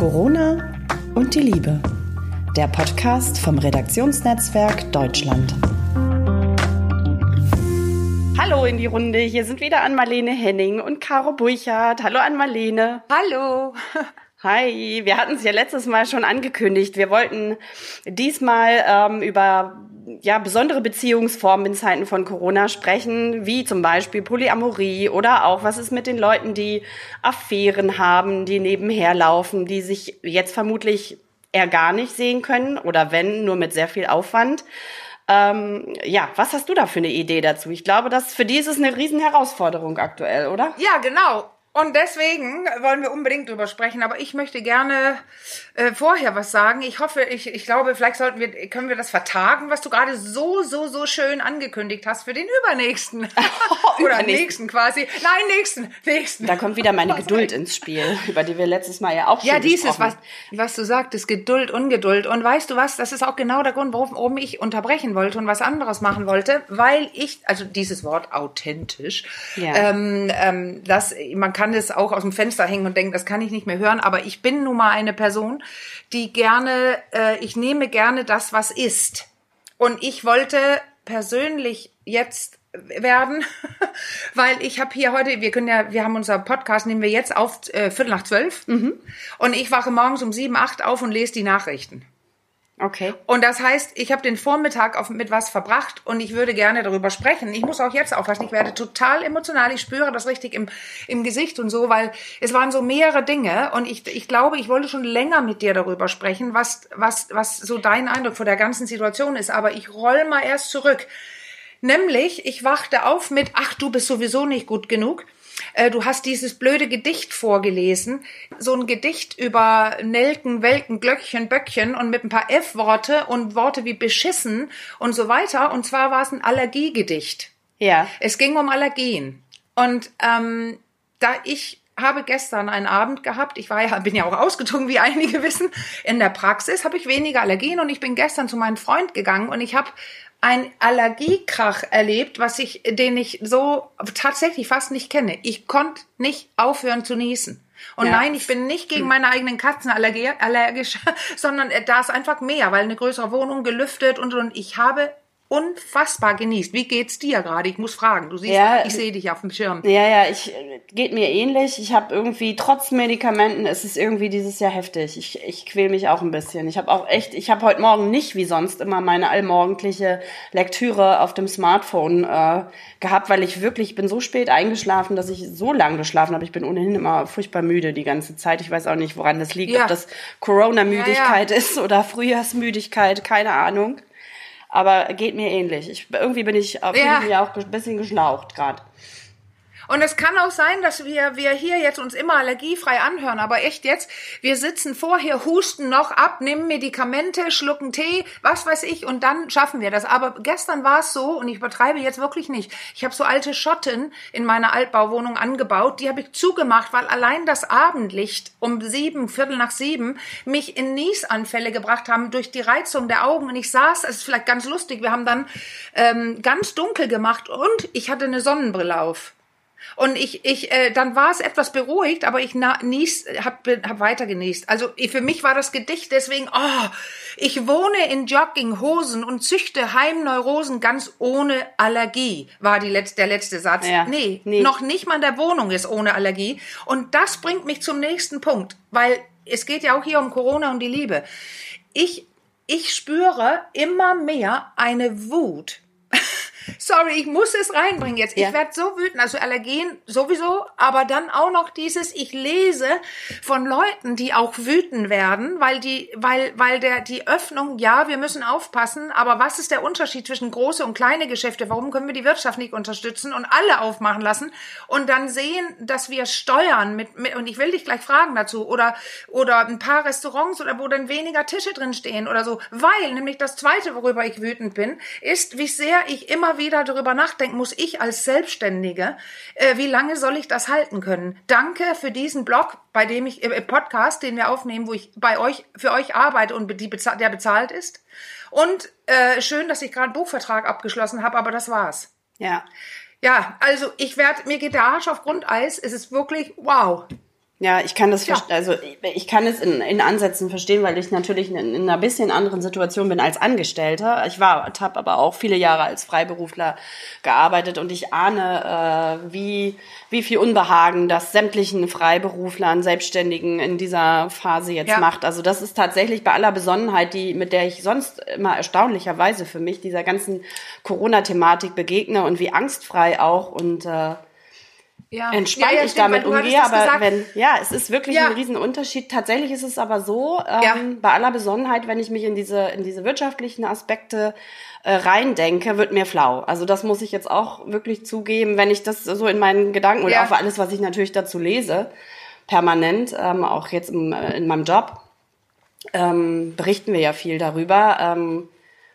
Corona und die Liebe. Der Podcast vom Redaktionsnetzwerk Deutschland. Hallo in die Runde. Hier sind wieder Ann-Marlene Henning und Caro Burchardt. Hallo Ann-Marlene. Hallo. Hi, wir hatten es ja letztes Mal schon angekündigt. Wir wollten diesmal ähm, über ja, besondere Beziehungsformen in Zeiten von Corona sprechen, wie zum Beispiel Polyamorie oder auch, was ist mit den Leuten, die Affären haben, die nebenher laufen, die sich jetzt vermutlich eher gar nicht sehen können oder wenn, nur mit sehr viel Aufwand. Ähm, ja, was hast du da für eine Idee dazu? Ich glaube, dass für die ist es eine Riesenherausforderung aktuell, oder? Ja, genau. Und deswegen wollen wir unbedingt drüber sprechen, aber ich möchte gerne äh, vorher was sagen. Ich hoffe, ich, ich glaube, vielleicht sollten wir, können wir das vertagen, was du gerade so, so, so schön angekündigt hast für den übernächsten. Oh, Oder nächsten quasi. Nein, nächsten, nächsten. Da kommt wieder meine Geduld ins Spiel, über die wir letztes Mal ja auch schon Ja, dieses, gesprochen was, was du sagtest, Geduld, Ungeduld. Und weißt du was, das ist auch genau der Grund, warum, warum ich unterbrechen wollte und was anderes machen wollte, weil ich, also dieses Wort authentisch, Ja. ähm, ähm, das, man kann es auch aus dem Fenster hängen und denken, das kann ich nicht mehr hören, aber ich bin nun mal eine Person, die gerne, äh, ich nehme gerne das, was ist. Und ich wollte persönlich jetzt werden, weil ich habe hier heute, wir können ja, wir haben unser Podcast, nehmen wir jetzt auf äh, Viertel nach zwölf und ich wache morgens um sieben, acht auf und lese die Nachrichten. Okay. Und das heißt, ich habe den Vormittag auf, mit was verbracht und ich würde gerne darüber sprechen. Ich muss auch jetzt aufpassen, ich werde total emotional, ich spüre das richtig im, im Gesicht und so, weil es waren so mehrere Dinge und ich, ich glaube, ich wollte schon länger mit dir darüber sprechen, was, was, was so dein Eindruck vor der ganzen Situation ist. Aber ich roll mal erst zurück. Nämlich, ich wachte auf mit, ach, du bist sowieso nicht gut genug. Äh, Du hast dieses blöde Gedicht vorgelesen. So ein Gedicht über Nelken, Welken, Glöckchen, Böckchen und mit ein paar F-Worte und Worte wie beschissen und so weiter. Und zwar war es ein Allergiegedicht. Ja. Es ging um Allergien. Und ähm, da ich habe gestern einen Abend gehabt, ich war ja, bin ja auch ausgezogen, wie einige wissen, in der Praxis habe ich weniger Allergien und ich bin gestern zu meinem Freund gegangen und ich habe ein Allergiekrach erlebt, was ich, den ich so tatsächlich fast nicht kenne. Ich konnte nicht aufhören zu niesen. Und Ja. nein, ich bin nicht gegen meine eigenen Katzen allergi- allergisch, sondern äh, da ist einfach mehr, weil eine größere Wohnung gelüftet und und ich habe unfassbar genießt. Wie geht's dir gerade? Ich muss fragen. Du siehst, Ja, ich sehe dich auf dem Schirm. Ja, ja, ich geht mir ähnlich. Ich habe irgendwie trotz Medikamenten ist es irgendwie dieses Jahr heftig. Ich, ich quäl mich auch ein bisschen. Ich habe auch echt, ich habe heute Morgen nicht wie sonst immer meine allmorgendliche Lektüre auf dem Smartphone äh, gehabt, weil ich wirklich ich bin so spät eingeschlafen, dass ich so lang geschlafen habe. Ich bin ohnehin immer furchtbar müde die ganze Zeit. Ich weiß auch nicht, woran das liegt, Ja. ob das Corona-Müdigkeit Ja, ist oder Frühjahrsmüdigkeit, keine Ahnung. Aber geht mir ähnlich. Ich, irgendwie bin ich, fühle Ja. ich auch ein bisschen geschlaucht gerade. Und es kann auch sein, dass wir, wir hier jetzt uns immer allergiefrei anhören, aber echt jetzt, wir sitzen vorher, husten noch ab, nehmen Medikamente, schlucken Tee, was weiß ich, und dann schaffen wir das. Aber gestern war es so, und ich übertreibe jetzt wirklich nicht, ich habe so alte Schotten in meiner Altbauwohnung angebaut, die habe ich zugemacht, weil allein das Abendlicht um sieben, Viertel nach sieben, mich in Niesanfälle gebracht haben durch die Reizung der Augen. Und ich saß, es ist vielleicht ganz lustig, wir haben dann ähm, ganz dunkel gemacht und ich hatte eine Sonnenbrille auf. Und ich, ich, äh, dann war es etwas beruhigt, aber ich na, nies, hab, hab weiter genießt. Also für mich war das Gedicht deswegen, oh, ich wohne in Jogginghosen und züchte Heimneurosen ganz ohne Allergie, war die letzte, der letzte Satz. Ja. Nee, Nee. noch nicht mal in der Wohnung ist ohne Allergie. Und das bringt mich zum nächsten Punkt, weil es geht ja auch hier um Corona und die Liebe. Ich, ich spüre immer mehr eine Wut. Sorry, ich muss es reinbringen jetzt. Ja. Ich werde so wütend, also Allergien sowieso, aber dann auch noch dieses, ich lese von Leuten, die auch wütend werden, weil die, weil, weil der, die Öffnung, ja, wir müssen aufpassen, aber was ist der Unterschied zwischen große und kleine Geschäfte? Warum können wir die Wirtschaft nicht unterstützen und alle aufmachen lassen und dann sehen, dass wir steuern mit, mit und ich will dich gleich fragen dazu oder, oder ein paar Restaurants oder wo dann weniger Tische drin stehen oder so, weil nämlich das zweite, worüber ich wütend bin, ist, wie sehr ich immer wieder darüber nachdenken muss, ich als Selbstständige, äh, wie lange soll ich das halten können? Danke für diesen Blog, bei dem ich, äh, Podcast, den wir aufnehmen, wo ich bei euch, für euch arbeite und die, bezahl- der bezahlt ist. Und äh, schön, dass ich gerade einen Buchvertrag abgeschlossen habe, aber das war's. Ja. Ja, also ich werde, mir geht der Arsch auf Grundeis. Es ist wirklich wow. Ja, ich kann das, ja. also ich kann es in, in Ansätzen verstehen, weil ich natürlich in, in einer bisschen anderen Situation bin als Angestellter. Ich war, habe aber auch viele Jahre als Freiberufler gearbeitet und ich ahne, äh, wie wie viel Unbehagen das sämtlichen Freiberuflern, Selbstständigen in dieser Phase jetzt ja. macht. Also das ist tatsächlich bei aller Besonnenheit, die mit der ich sonst immer erstaunlicherweise für mich dieser ganzen Corona-Thematik begegne und wie angstfrei auch und äh, ja. entspannt ja, ja, ich stimmt, damit umgehe. Aber gesagt. wenn, ja, es ist wirklich ja. ein Riesenunterschied. Tatsächlich ist es aber so, ähm, bei aller Besonnenheit, wenn ich mich in diese, in diese wirtschaftlichen Aspekte äh, reindenke, wird mir flau. Also das muss ich jetzt auch wirklich zugeben, wenn ich das so in meinen Gedanken und auch alles, was ich natürlich dazu lese, permanent, ähm, auch jetzt im, äh, in meinem Job, ähm, berichten wir ja viel darüber. Ähm,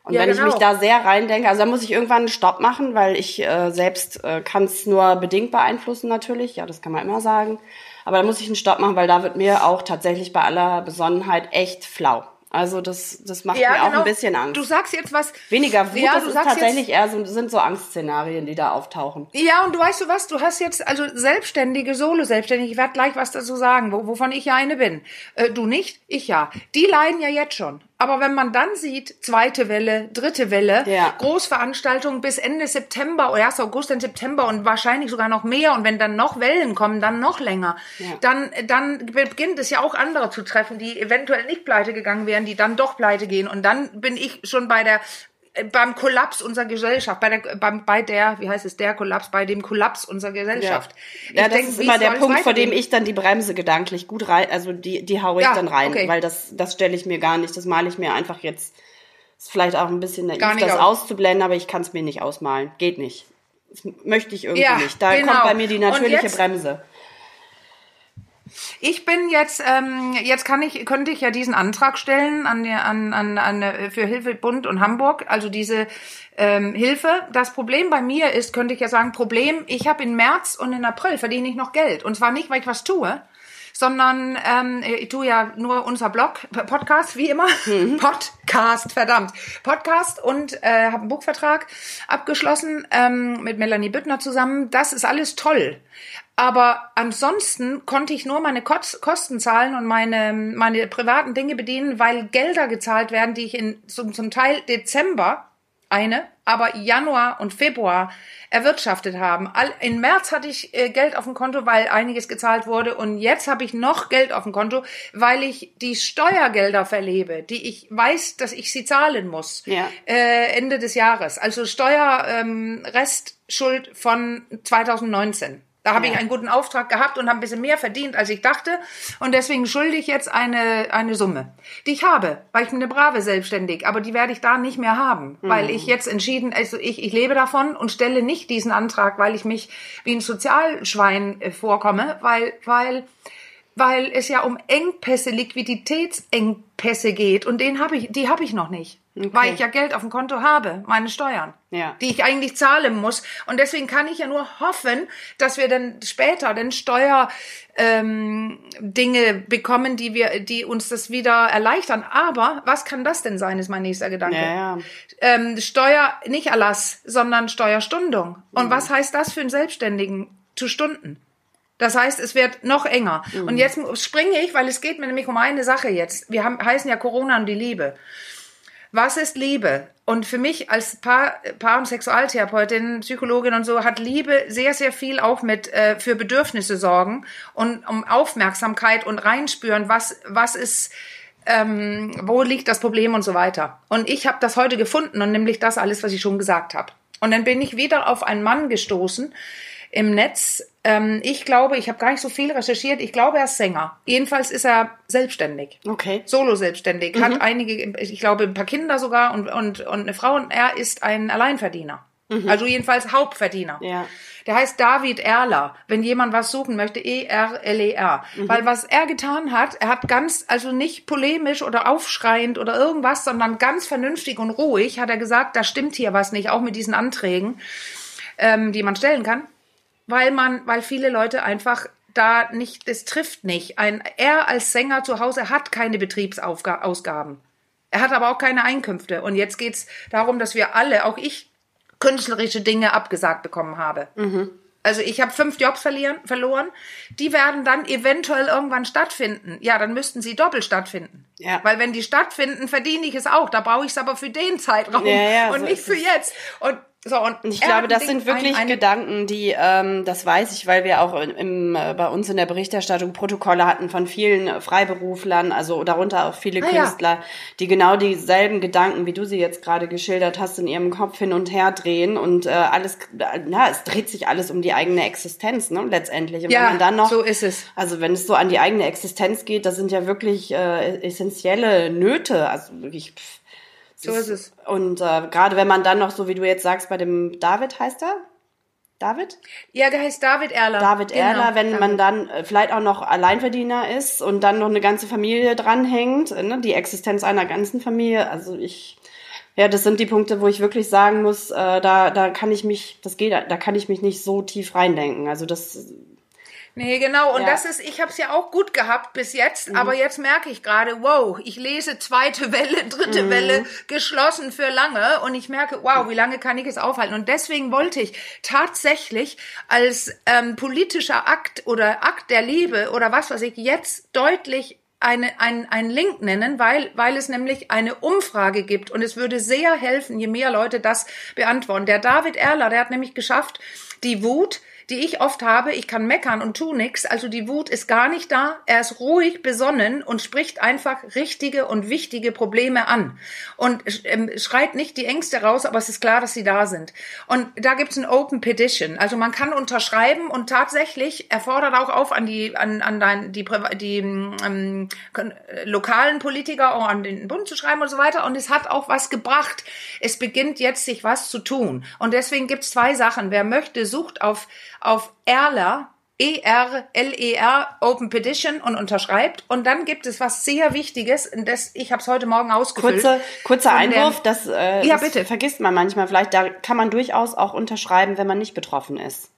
und ja, wenn genau. ich mich da sehr reindenke, also da muss ich irgendwann einen Stopp machen, weil ich äh, selbst äh, kann es nur bedingt beeinflussen natürlich, ja, das kann man immer sagen. Aber da muss ich einen Stopp machen, weil da wird mir auch tatsächlich bei aller Besonnenheit echt flau. Also das, das macht ja, mir genau. auch ein bisschen Angst. Du sagst jetzt was. Weniger Wut, ja, das ist tatsächlich eher so, sind so Angstszenarien, die da auftauchen. Ja, und du weißt du was, du hast jetzt, also Selbstständige, Solo-Selbstständige, ich werde gleich was dazu sagen, wo, wovon ich ja eine bin. Äh, du nicht, ich ja. Die leiden ja jetzt schon. Aber wenn man dann sieht, zweite Welle, dritte Welle, ja. Großveranstaltungen bis Ende September oder erst August, dann September und wahrscheinlich sogar noch mehr und wenn dann noch Wellen kommen, dann noch länger, ja. dann, dann beginnt es ja auch andere zu treffen, die eventuell nicht pleite gegangen wären, die dann doch pleite gehen und dann bin ich schon bei der beim Kollaps unserer Gesellschaft, bei der, beim, bei der, wie heißt es, der Kollaps, bei dem Kollaps unserer Gesellschaft. Ja, ja das denk, ist immer der Punkt, vor dem ich dann die Bremse gedanklich gut rein, also die, die haue ich ja, dann rein, okay. weil das, das stelle ich mir gar nicht, das male ich mir einfach jetzt, ist vielleicht auch ein bisschen naiv, das aus. auszublenden, aber ich kann es mir nicht ausmalen, geht nicht. Das möchte ich irgendwie ja, nicht. Da genau. kommt bei mir die natürliche Bremse. Ich bin jetzt, ähm, jetzt kann ich, könnte ich ja diesen Antrag stellen an, an, an, an für Hilfe Bund und Hamburg, also diese ähm, Hilfe. Das Problem bei mir ist, könnte ich ja sagen, Problem, ich habe in März und in April verdiene ich noch Geld. Und zwar nicht, weil ich was tue, sondern ähm, ich tue ja nur unser Blog, Podcast, wie immer. Mhm. Podcast, verdammt. Podcast und äh, habe einen Buchvertrag abgeschlossen ähm, mit Melanie Büttner zusammen. Das ist alles toll. Aber ansonsten konnte ich nur meine Kosten zahlen und meine, meine privaten Dinge bedienen, weil Gelder gezahlt werden, die ich in zum, zum Teil Dezember eine, aber Januar und Februar erwirtschaftet haben. In März hatte ich äh, Geld auf dem Konto, weil einiges gezahlt wurde und jetzt habe ich noch Geld auf dem Konto, weil ich die Steuergelder verlebe, die ich weiß, dass ich sie zahlen muss ja. äh, Ende des Jahres. Also Steuerrestschuld ähm, von 2019. Da habe ja. ich einen guten Auftrag gehabt und habe ein bisschen mehr verdient, als ich dachte. Und deswegen schulde ich jetzt eine, eine Summe, die ich habe, weil ich bin eine brave Selbstständig, aber die werde ich da nicht mehr haben, mhm. weil ich jetzt entschieden, also ich, ich lebe davon und stelle nicht diesen Antrag, weil ich mich wie ein Sozialschwein äh, vorkomme, weil, weil, weil es ja um Engpässe, Liquiditätsengpässe geht und den habe ich, die habe ich noch nicht. Okay. Weil ich ja Geld auf dem Konto habe, meine Steuern, ja. die ich eigentlich zahlen muss. Und deswegen kann ich ja nur hoffen, dass wir dann später den Steuer ähm, Dinge bekommen, die wir, die uns das wieder erleichtern. Aber was kann das denn sein, ist mein nächster Gedanke. Ja, ja. Ähm, Steuer, nicht Erlass, sondern Steuerstundung. Und mhm. was heißt das für einen Selbstständigen? Zu Stunden. Das heißt, es wird noch enger. Mhm. Und jetzt springe ich, weil es geht mir nämlich um eine Sache jetzt. Wir haben, heißen ja Corona und die Liebe. Was ist Liebe? Und für mich als Paar, Paar- und Sexualtherapeutin, Psychologin und so, hat Liebe sehr, sehr viel auch mit äh, für Bedürfnisse sorgen und um Aufmerksamkeit und reinspüren, was, was ist, ähm, wo liegt das Problem und so weiter. Und ich habe das heute gefunden und nämlich das alles, was ich schon gesagt habe. Und dann bin ich wieder auf einen Mann gestoßen im Netz, ähm, ich glaube, ich habe gar nicht so viel recherchiert. Ich glaube, er ist Sänger. Jedenfalls ist er selbstständig. Okay. Solo selbstständig. Mhm. Hat einige, ich glaube, ein paar Kinder sogar und, und, und eine Frau und er ist ein Alleinverdiener. Mhm. Also jedenfalls Hauptverdiener. Ja. Der heißt David Erler. Wenn jemand was suchen möchte, E-R-L-E-R. -E mhm. Weil was er getan hat, er hat ganz, also nicht polemisch oder aufschreiend oder irgendwas, sondern ganz vernünftig und ruhig hat er gesagt, da stimmt hier was nicht, auch mit diesen Anträgen, ähm, die man stellen kann weil man, weil viele Leute einfach da nicht, es trifft nicht. Ein, er als Sänger zu Hause hat keine Betriebsausgaben. Er hat aber auch keine Einkünfte. Und jetzt geht's darum, dass wir alle, auch ich, künstlerische Dinge abgesagt bekommen habe. Mhm. Also ich habe fünf Jobs verlieren, verloren. Die werden dann eventuell irgendwann stattfinden. Ja, dann müssten sie doppelt stattfinden. Ja. Weil wenn die stattfinden, verdiene ich es auch. Da brauche ich es aber für den Zeitraum Ja, ja, und so nicht ist für jetzt. Und so und Und ich glaube, das ein sind wirklich ein- eine- Gedanken, die, ähm, das weiß ich, weil wir auch im, äh, bei uns in der Berichterstattung Protokolle hatten von vielen Freiberuflern, also darunter auch viele Ah, ja. Künstler, die genau dieselben Gedanken, wie du sie jetzt gerade geschildert hast, in ihrem Kopf hin und her drehen und äh, alles, ja, es dreht sich alles um die eigene Existenz, ne, letztendlich. Und Ja, wenn man dann noch, so ist es. Also wenn es so an die eigene Existenz geht, das sind ja wirklich äh, essentielle Nöte, also wirklich. Pff, So ist es. Und äh, gerade wenn man dann noch, so wie du jetzt sagst, bei dem David heißt er? David? Ja, der heißt David Erler. David Genau, Erler, wenn David. man dann äh, vielleicht auch noch Alleinverdiener ist und dann noch eine ganze Familie dranhängt, äh, ne, die Existenz einer ganzen Familie. Also ich, ja, das sind die Punkte, wo ich wirklich sagen muss, äh, da, da kann ich mich, das geht, da kann ich mich nicht so tief reindenken. Also das, Nee, genau. Und Ja. Mhm. das ist, ich habe es ja auch gut gehabt bis jetzt, aber jetzt merke ich gerade, wow, ich lese zweite Welle, dritte Mhm. Welle, geschlossen für lange und ich merke, wow, wie lange kann ich es aufhalten? Und deswegen wollte ich tatsächlich als ähm, politischer Akt oder Akt der Liebe oder was weiß ich jetzt deutlich eine, ein, ein Link nennen, weil, weil es nämlich eine Umfrage gibt und es würde sehr helfen, je mehr Leute das beantworten. Der David Erler, der hat nämlich geschafft, die Wut, die ich oft habe, ich kann meckern und tu nix, also die Wut ist gar nicht da, er ist ruhig besonnen und spricht einfach richtige und wichtige Probleme an und ähm, schreit nicht die Ängste raus, aber es ist klar, dass sie da sind. Und da gibt's ein Open Petition, also man kann unterschreiben und tatsächlich erfordert auch auf an die an, an dein, die, die ähm, äh, lokalen Politiker auch an den Bund zu schreiben und so weiter und es hat auch was gebracht. Es beginnt jetzt sich was zu tun und deswegen gibt's zwei Sachen. Wer möchte, sucht auf auf Erler, E-R-L-E-R, Open Petition und unterschreibt. Und dann gibt es was sehr Wichtiges, das, ich habe es heute Morgen ausgefüllt. kurze, kurzer Einwurf, das, äh, Ja, das bitte. vergisst man manchmal vielleicht, da kann man durchaus auch unterschreiben, wenn man nicht betroffen ist.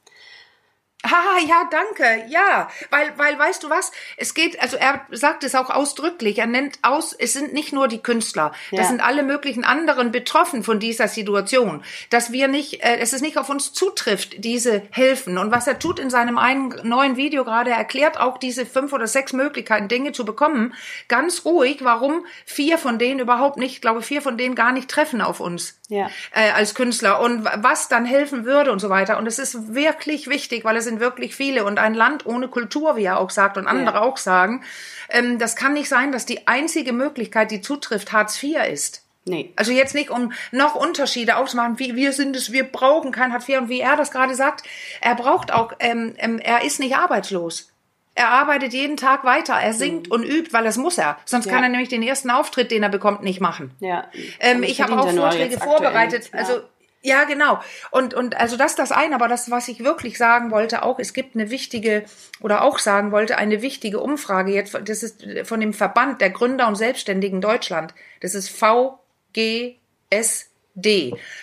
Ah, ja, danke. Ja, weil, weil, weißt du was? Es geht, also er sagt es auch ausdrücklich. Er nennt aus, es sind nicht nur die Künstler. Ja. Das sind alle möglichen anderen betroffen von dieser Situation. Dass wir nicht, äh, es ist nicht auf uns zutrifft, diese Hilfen. Und was er tut in seinem einen neuen Video gerade, er erklärt auch diese fünf oder sechs Möglichkeiten, Dinge zu bekommen. Ganz ruhig, warum vier von denen überhaupt nicht, ich glaube, vier von denen gar nicht treffen auf uns Ja. äh, als Künstler und was dann helfen würde und so weiter. Und es ist wirklich wichtig, weil es sind wirklich viele und ein Land ohne Kultur, wie er auch sagt und andere Ja. auch sagen, ähm, das kann nicht sein, dass die einzige Möglichkeit, die zutrifft, Hartz IV ist. Nee. Also jetzt nicht, um noch Unterschiede auszumachen, wie wir sind es, wir brauchen kein Hartz IV und wie er das gerade sagt, er braucht auch, ähm, ähm, er ist nicht arbeitslos. Er arbeitet jeden Tag weiter, er singt und übt, weil das muss er. Sonst Ja. kann er nämlich den ersten Auftritt, den er bekommt, nicht machen. Ja. Ähm, ich habe auch Vorträge vorbereitet. Ja. Also ja, genau. Und und also das ist das eine, aber das, was ich wirklich sagen wollte, auch es gibt eine wichtige oder auch sagen wollte, eine wichtige Umfrage jetzt. Das ist von dem Verband der Gründer und Selbstständigen Deutschland. Das ist VGSD.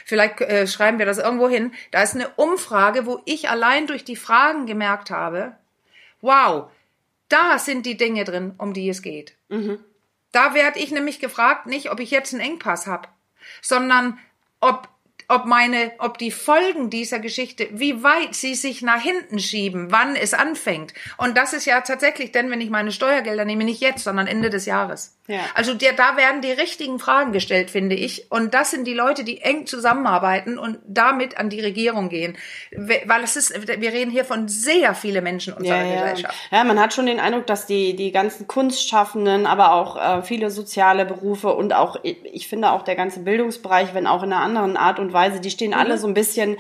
Vielleicht äh, schreiben wir das irgendwo hin. Da ist eine Umfrage, wo ich allein durch die Fragen gemerkt habe, wow, da sind die Dinge drin, um die es geht. Da werde ich nämlich gefragt, nicht, ob ich jetzt einen Engpass habe, sondern ob ob meine, ob die Folgen dieser Geschichte, wie weit sie sich nach hinten schieben, wann es anfängt. Und das ist ja tatsächlich, denn wenn ich meine Steuergelder nehme, nicht jetzt, sondern Ende des Jahres. Ja. Also der, da werden die richtigen Fragen gestellt, finde ich. Und das sind die Leute, die eng zusammenarbeiten und damit an die Regierung gehen. Weil es ist, wir reden hier von sehr viele Menschen unserer ja, ja. Gesellschaft. Ja, man hat schon den Eindruck, dass die, die ganzen Kunstschaffenden, aber auch äh, viele soziale Berufe und auch, ich finde auch der ganze Bildungsbereich, wenn auch in einer anderen Art und Weise, die stehen alle so ein bisschen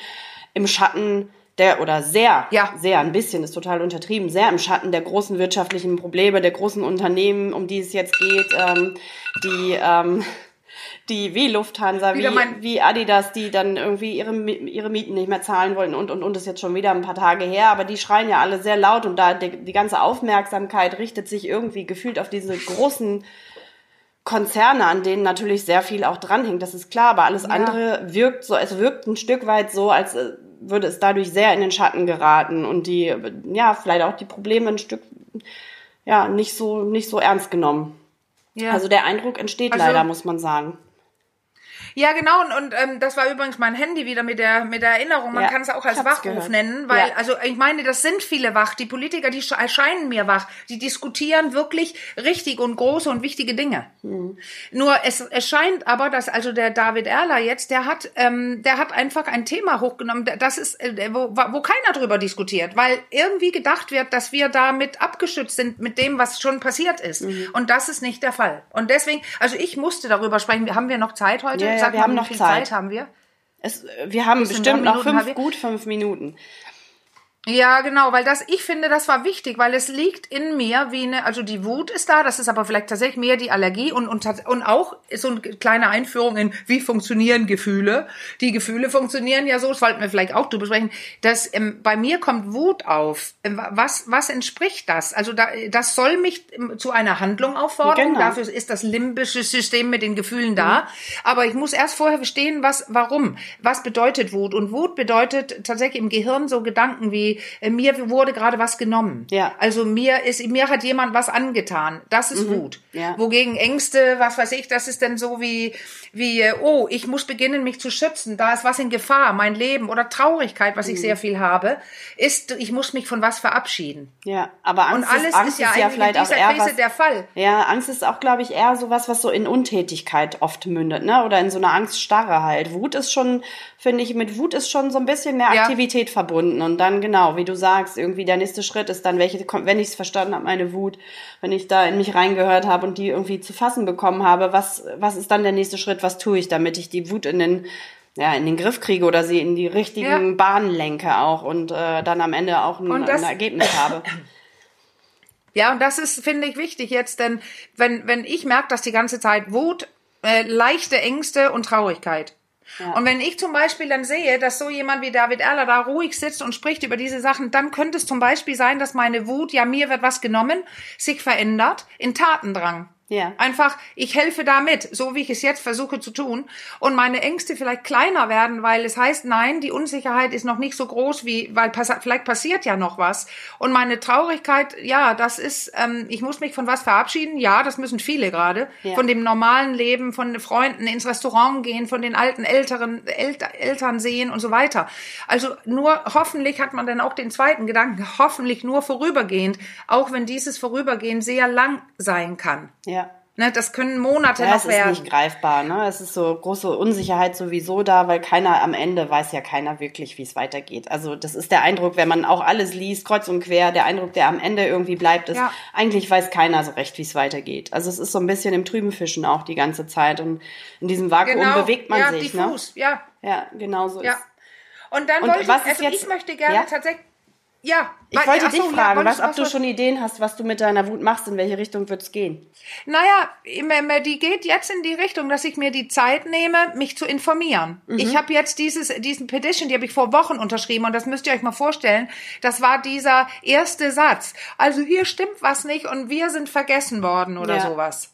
im Schatten der, oder sehr, Ja. sehr, ein bisschen ist total untertrieben, sehr im Schatten der großen wirtschaftlichen Probleme, der großen Unternehmen, um die es jetzt geht, ähm, die, ähm, die wie Lufthansa, wie, wie Adidas, die dann irgendwie ihre, ihre Mieten nicht mehr zahlen wollten und, und, und ist jetzt schon wieder ein paar Tage her, aber die schreien ja alle sehr laut und da die, die ganze Aufmerksamkeit richtet sich irgendwie gefühlt auf diese großen Konzerne, an denen natürlich sehr viel auch dranhängt, das ist klar, aber alles andere wirkt so, es wirkt ein Stück weit so, als äh, würde es dadurch sehr in den Schatten geraten und die, ja, vielleicht auch die Probleme ein Stück, ja, nicht so, nicht so ernst genommen. Ja. Also der Eindruck entsteht Also- leider, muss man sagen. Ja, genau. Und, und ähm, das war übrigens mein Handy wieder mit der mit der Erinnerung. Man Ja, kann es auch als Wachruf gehört. nennen, weil Ja. also ich meine, das sind viele wach. Die Politiker, die sch- erscheinen mir wach. Die diskutieren wirklich richtig und große und wichtige Dinge. Mhm. Nur es, es scheint aber, dass also der David Erler jetzt, der hat ähm, der hat einfach ein Thema hochgenommen. Das ist äh, wo, wo keiner drüber diskutiert, weil irgendwie gedacht wird, dass wir damit abgeschützt sind mit dem, was schon passiert ist. Mhm. Und das ist nicht der Fall. Und deswegen, also ich musste darüber sprechen. Haben wir noch Zeit heute? Ja, ja, Wir mal, haben wie noch viel Zeit. haben wir? Es, wir haben bestimmt noch fünf, haben wir. gut fünf Minuten. Ja, genau, weil das, ich finde, das war wichtig, weil es liegt in mir wie eine, also die Wut ist da, das ist aber vielleicht tatsächlich mehr die Allergie und, und, und auch so eine kleine Einführung in, wie funktionieren Gefühle. Die Gefühle funktionieren ja so, das wollten wir vielleicht auch drüber sprechen, dass ähm, bei mir kommt Wut auf. Ähm, Was, was entspricht das? Also da, das soll mich ähm, zu einer Handlung auffordern, Genau. dafür ist das limbische System mit den Gefühlen da. Aber ich muss erst vorher verstehen, was, warum. Was bedeutet Wut? Und Wut bedeutet tatsächlich im Gehirn so Gedanken wie, äh, mir wurde gerade was genommen. Ja. Also mir ist, mir hat jemand was angetan. Das ist Wut. Mhm. Ja. Wogegen Ängste, was weiß ich, das ist dann so wie, wie, äh, oh, ich muss beginnen, mich zu schützen. Da ist was in Gefahr, mein Leben oder Traurigkeit, Mhm. was ich sehr viel habe, ist, ich muss mich von was verabschieden. Ja, aber Angst, Und alles ist, Angst ist ja ist ja eigentlich in vielleicht auch dieser eher Krise was, der Fall. Ja, Angst ist auch, glaube ich, eher sowas, was so in Untätigkeit oft mündet, ne? Oder in so einer Angststarre halt. Wut ist schon, finde ich, mit Wut ist schon so ein bisschen mehr Ja. Aktivität verbunden. Und dann, genau, wie du sagst, irgendwie der nächste Schritt ist dann, welche, wenn ich es verstanden habe, meine Wut, wenn ich da in mich reingehört habe und die irgendwie zu fassen bekommen habe, was, was ist dann der nächste Schritt, was tue ich, damit ich die Wut in den ja, in den Griff kriege oder sie in die richtigen Ja. Bahnen lenke auch und äh, dann am Ende auch ein, das- ein Ergebnis habe. Ja, und das ist, finde ich, wichtig jetzt, denn wenn, wenn ich merke, dass die ganze Zeit Wut, äh, leichte Ängste und Traurigkeit. Und wenn ich zum Beispiel dann sehe, dass so jemand wie David Erler da ruhig sitzt und spricht über diese Sachen, dann könnte es zum Beispiel sein, dass meine Wut, ja, mir wird was genommen, sich verändert in Tatendrang. Ja. Einfach, ich helfe da mit, so wie ich es jetzt versuche zu tun. Und meine Ängste vielleicht kleiner werden, weil es heißt, nein, die Unsicherheit ist noch nicht so groß wie, weil pass vielleicht passiert ja noch was. Und meine Traurigkeit, ja, das ist, ähm, ich muss mich von was verabschieden. Ja, das müssen viele gerade. Ja. Von dem normalen Leben, von den Freunden ins Restaurant gehen, von den alten älteren Elter, Eltern sehen und so weiter. Also nur hoffentlich hat man dann auch den zweiten Gedanken, hoffentlich nur vorübergehend, auch wenn dieses Vorübergehen sehr lang sein kann. Ja. Ne, das können Monate Ja, noch es ist werden. nicht greifbar. Ne? Es ist so große Unsicherheit sowieso da, weil keiner am Ende weiß ja keiner wirklich, wie es weitergeht. Also das ist der Eindruck, wenn man auch alles liest, kreuz und quer, der Eindruck, der am Ende irgendwie bleibt, ist, Ja. eigentlich weiß keiner so recht, wie es weitergeht. Also es ist so ein bisschen im Trüben fischen auch die ganze Zeit und in diesem Vakuum genau. bewegt man ja, sich. Ne? diffus, ja, Ja, genau so ja. ist Und dann Und wollte ich, ist also jetzt- ich möchte gerne Ja? tatsächlich, ja. Ich weil- wollte so, dich ja, fragen, wolltest was, ob du schon Ideen hast, was du mit deiner Wut machst, in welche Richtung wird's gehen? Naja, die geht jetzt in die Richtung, dass ich mir die Zeit nehme, mich zu informieren. Mhm. Ich habe jetzt dieses, diesen Petition, die habe ich vor Wochen unterschrieben und das müsst ihr euch mal vorstellen. Das war dieser erste Satz. Also hier stimmt was nicht und wir sind vergessen worden oder Ja. sowas.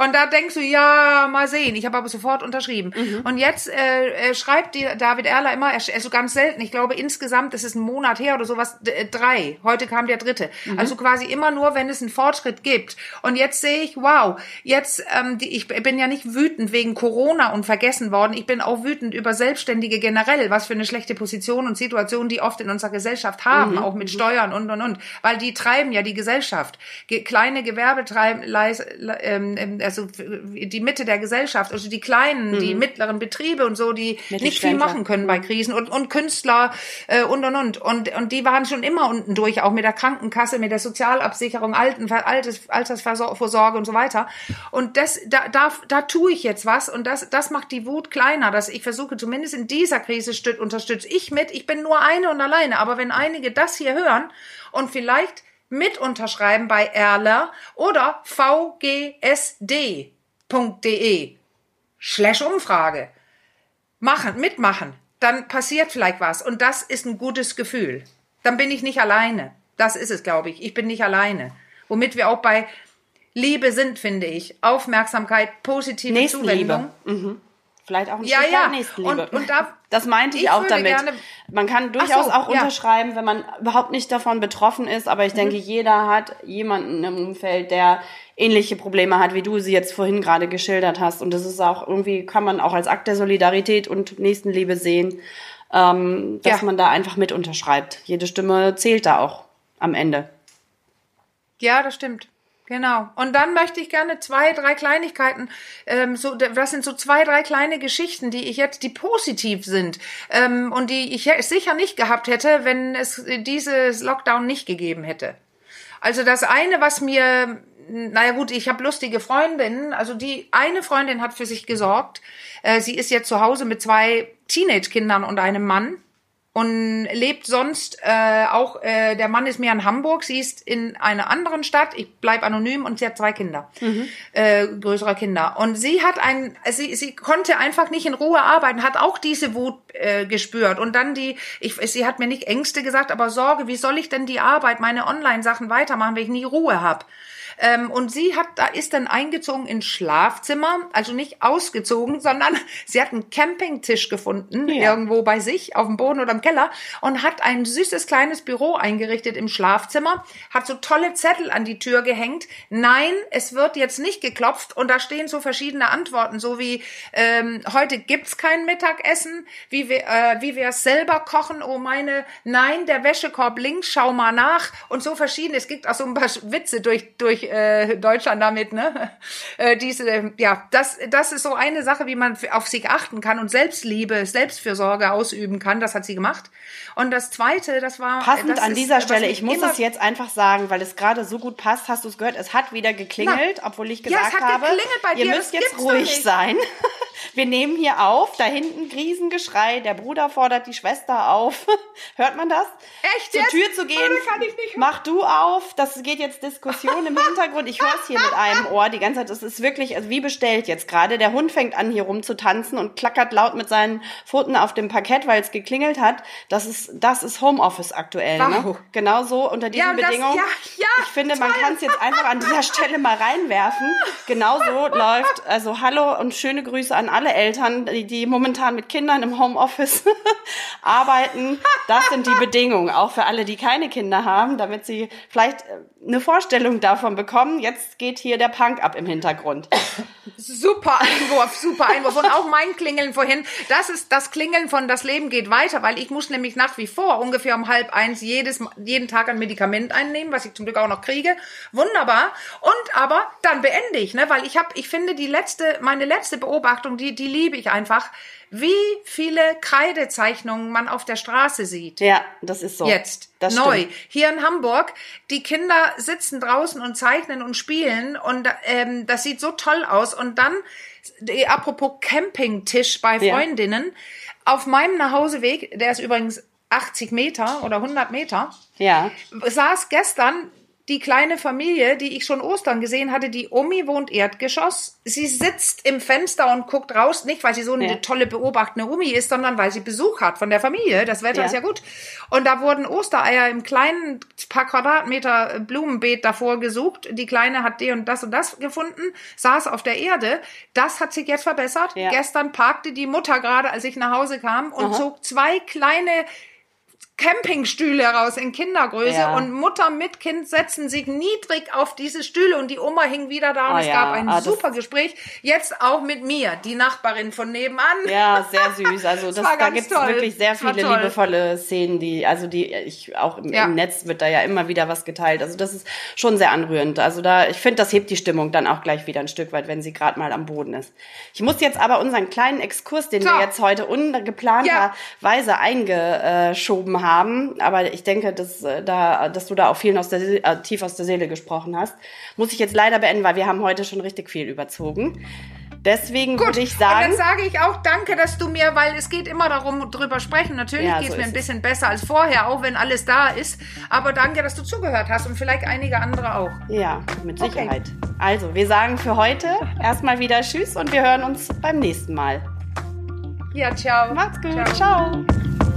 Und da denkst du, ja, mal sehen. Ich habe aber sofort unterschrieben. Mhm. Und jetzt äh, äh, schreibt dir David Erler immer, er- also ganz selten, ich glaube insgesamt, es ist ein Monat her oder sowas, äh, drei. Heute kam der dritte. Mhm. Also quasi immer nur, wenn es einen Fortschritt gibt. Und jetzt sehe ich, wow, jetzt, ähm, die, ich bin ja nicht wütend wegen Corona und vergessen worden. Ich bin auch wütend über Selbstständige generell, was für eine schlechte Position und Situation die oft in unserer Gesellschaft haben, Mhm. auch mit Steuern und und und. Weil die treiben ja die Gesellschaft. Ge kleine Gewerbe treiben, leis, le- ähm, ähm, also die Mitte der Gesellschaft, also die kleinen, die mittleren Betriebe und so, die nicht viel machen können bei Krisen und, und Künstler äh, und und und. Und und die waren schon immer unten durch, auch mit der Krankenkasse, mit der Sozialabsicherung, Alten, Altes, Altersvorsorge und so weiter. Und das, da, da, da tue ich jetzt was und das, das macht die Wut kleiner, dass ich versuche, zumindest in dieser Krise stüt, unterstütze ich mit. Ich bin nur eine und alleine, aber wenn einige das hier hören und vielleicht mit unterschreiben bei Erler oder vgsd.de slash Umfrage machen, mitmachen, dann passiert vielleicht was und das ist ein gutes Gefühl. Dann bin ich nicht alleine. Das ist es, glaube ich. Ich bin nicht alleine. Womit wir auch bei Liebe sind, finde ich. Aufmerksamkeit, positive Nächstenliebe. Zuwendung. Vielleicht auch ein Ja, Stück ja. Nächstenliebe. Und- und da- das meinte ich, ich auch damit. gerne- man kann durchaus so, auch ja. unterschreiben, wenn man überhaupt nicht davon betroffen ist, aber ich denke, Mhm. jeder hat jemanden im Umfeld, der ähnliche Probleme hat, wie du sie jetzt vorhin gerade geschildert hast. Und das ist auch irgendwie, kann man auch als Akt der Solidarität und Nächstenliebe sehen, ähm, dass Ja. man da einfach mit unterschreibt. Jede Stimme zählt da auch am Ende. Ja, das stimmt. Genau. Und dann möchte ich gerne zwei, drei Kleinigkeiten, ähm, so, das sind so zwei, drei kleine Geschichten, die ich jetzt, die positiv sind ähm, und die ich sicher nicht gehabt hätte, wenn es dieses Lockdown nicht gegeben hätte. Also das eine, was mir, naja gut, ich habe lustige Freundinnen. Also die eine Freundin hat für sich gesorgt. Äh, sie ist jetzt zu Hause mit zwei Teenage-Kindern und einem Mann und lebt sonst äh, auch, äh, der Mann ist mehr in Hamburg, sie ist in einer anderen Stadt, ich bleib anonym und sie hat zwei Kinder, äh, größere Kinder. Und sie hat ein, sie, sie konnte einfach nicht in Ruhe arbeiten, hat auch diese Wut äh, gespürt. Und dann die, ich, sie hat mir nicht Ängste gesagt, aber Sorge, wie soll ich denn die Arbeit, meine Online-Sachen weitermachen, wenn ich nie Ruhe hab? Ähm, und sie hat, da ist dann eingezogen ins Schlafzimmer, also nicht ausgezogen, sondern sie hat einen Campingtisch gefunden, Ja. irgendwo bei sich, auf dem Boden oder im Keller, und hat ein süßes kleines Büro eingerichtet im Schlafzimmer, hat so tolle Zettel an die Tür gehängt. Nein, es wird jetzt nicht geklopft und da stehen so verschiedene Antworten, so wie ähm, heute gibt's kein Mittagessen, wie wir, äh, wie wir es selber kochen, oh meine, nein, der Wäschekorb links, schau mal nach und so verschiedene. Es gibt auch so ein paar Witze durch, durch äh, Deutschland damit, ne? Äh, diese, ja, das, das ist so eine Sache, wie man auf sich achten kann und Selbstliebe, Selbstfürsorge ausüben kann. Das hat sie gemacht. Und das Zweite, das war Passend das an ist, dieser Stelle, ich muss es jetzt einfach sagen, weil es gerade so gut passt, hast du es gehört, es hat wieder geklingelt, obwohl ich Ja, es gesagt hat habe, geklingelt bei ihr dir, müsst jetzt ruhig sein. Wir nehmen hier auf, da hinten Riesengeschrei, der Bruder fordert die Schwester auf. Hört man das? Echt Zur jetzt? Tür zu gehen. Oh, kann ich nicht hören. Mach du auf, das geht jetzt Diskussion im Hintergrund. Ich höre es hier mit einem Ohr die ganze Zeit. Das ist wirklich, also wie bestellt jetzt gerade. Der Hund fängt an, hier rumzutanzen und klackert laut mit seinen Pfoten auf dem Parkett, weil es geklingelt hat. Das ist, das ist Homeoffice aktuell. Ne? Wow. Genau so unter diesen Ja, und das- Bedingungen. ja, ja, ich finde, man toll. kann es jetzt einfach an dieser Stelle mal reinwerfen. Genauso läuft, also hallo und schöne Grüße an alle Eltern, die, die momentan mit Kindern im Homeoffice arbeiten. Das sind die Bedingungen, auch für alle, die keine Kinder haben, damit sie vielleicht äh, eine Vorstellung davon bekommen. Jetzt geht hier der Punk ab im Hintergrund. Super Einwurf, super Einwurf. Und auch mein Klingeln vorhin, das ist das Klingeln von das Leben geht weiter, weil ich muss nämlich nach wie vor ungefähr um halb eins jedes, jeden Tag ein Medikament einnehmen, was ich zum Glück auch noch kriege. Wunderbar. Und aber dann beende ich, ne, weil ich habe, ich finde die letzte, meine letzte Beobachtung, die, die liebe ich einfach, wie viele Kreidezeichnungen man auf der Straße sieht. Ja, das ist so. Jetzt, das neu. Stimmt. Hier in Hamburg, die Kinder sitzen draußen und zeichnen und spielen und ähm, das sieht so toll aus. Und dann, äh, apropos Campingtisch bei Ja. Freundinnen, auf meinem Nachhauseweg, der ist übrigens 80 Meter oder 100 Meter, Ja. saß gestern die kleine Familie, die ich schon Ostern gesehen hatte, die Omi wohnt Erdgeschoss. Sie sitzt im Fenster und guckt raus, nicht weil sie so eine Ja. tolle beobachtende Omi ist, sondern weil sie Besuch hat von der Familie. Das Wetter Ja. ist ja gut. Und da wurden Ostereier im kleinen paar Quadratmeter Blumenbeet davor gesucht. Die Kleine hat die und das und das gefunden, saß auf der Erde. Das hat sich jetzt verbessert. Ja. Gestern parkte die Mutter gerade, als ich nach Hause kam und Aha. zog zwei kleine Campingstühle raus in Kindergröße Ja. und Mutter mit Kind setzen sich niedrig auf diese Stühle und die Oma hing wieder da und Oh es ja, gab ein ah, das- super Gespräch. Jetzt auch mit mir, die Nachbarin von nebenan. Ja, sehr süß. Also das, war da gibt es wirklich sehr Das viele liebevolle Szenen, die, also die ich auch im, Ja. im Netz wird da ja immer wieder was geteilt. Also das ist schon sehr anrührend. Also da, ich finde, das hebt die Stimmung dann auch gleich wieder ein Stück weit, wenn sie gerade mal am Boden ist. Ich muss jetzt aber unseren kleinen Exkurs, den So. wir jetzt heute ungeplanterweise eingeschoben haben, aber ich denke, dass, äh, da, dass du da auch vielen aus der, äh, tief aus der Seele gesprochen hast, muss ich jetzt leider beenden, weil wir haben heute schon richtig viel überzogen. Deswegen würde ich Und sagen. dann sage ich auch danke, dass du mir, weil es geht immer darum, drüber sprechen. Natürlich Ja, geht es so mir ist ein es. bisschen besser als vorher, auch wenn alles da ist. Aber danke, dass du zugehört hast und vielleicht einige andere auch. Ja, mit Okay. Sicherheit. Also, wir sagen für heute erstmal wieder Tschüss und wir hören uns beim nächsten Mal. Ja, ciao. Macht's gut. Ciao. Ciao.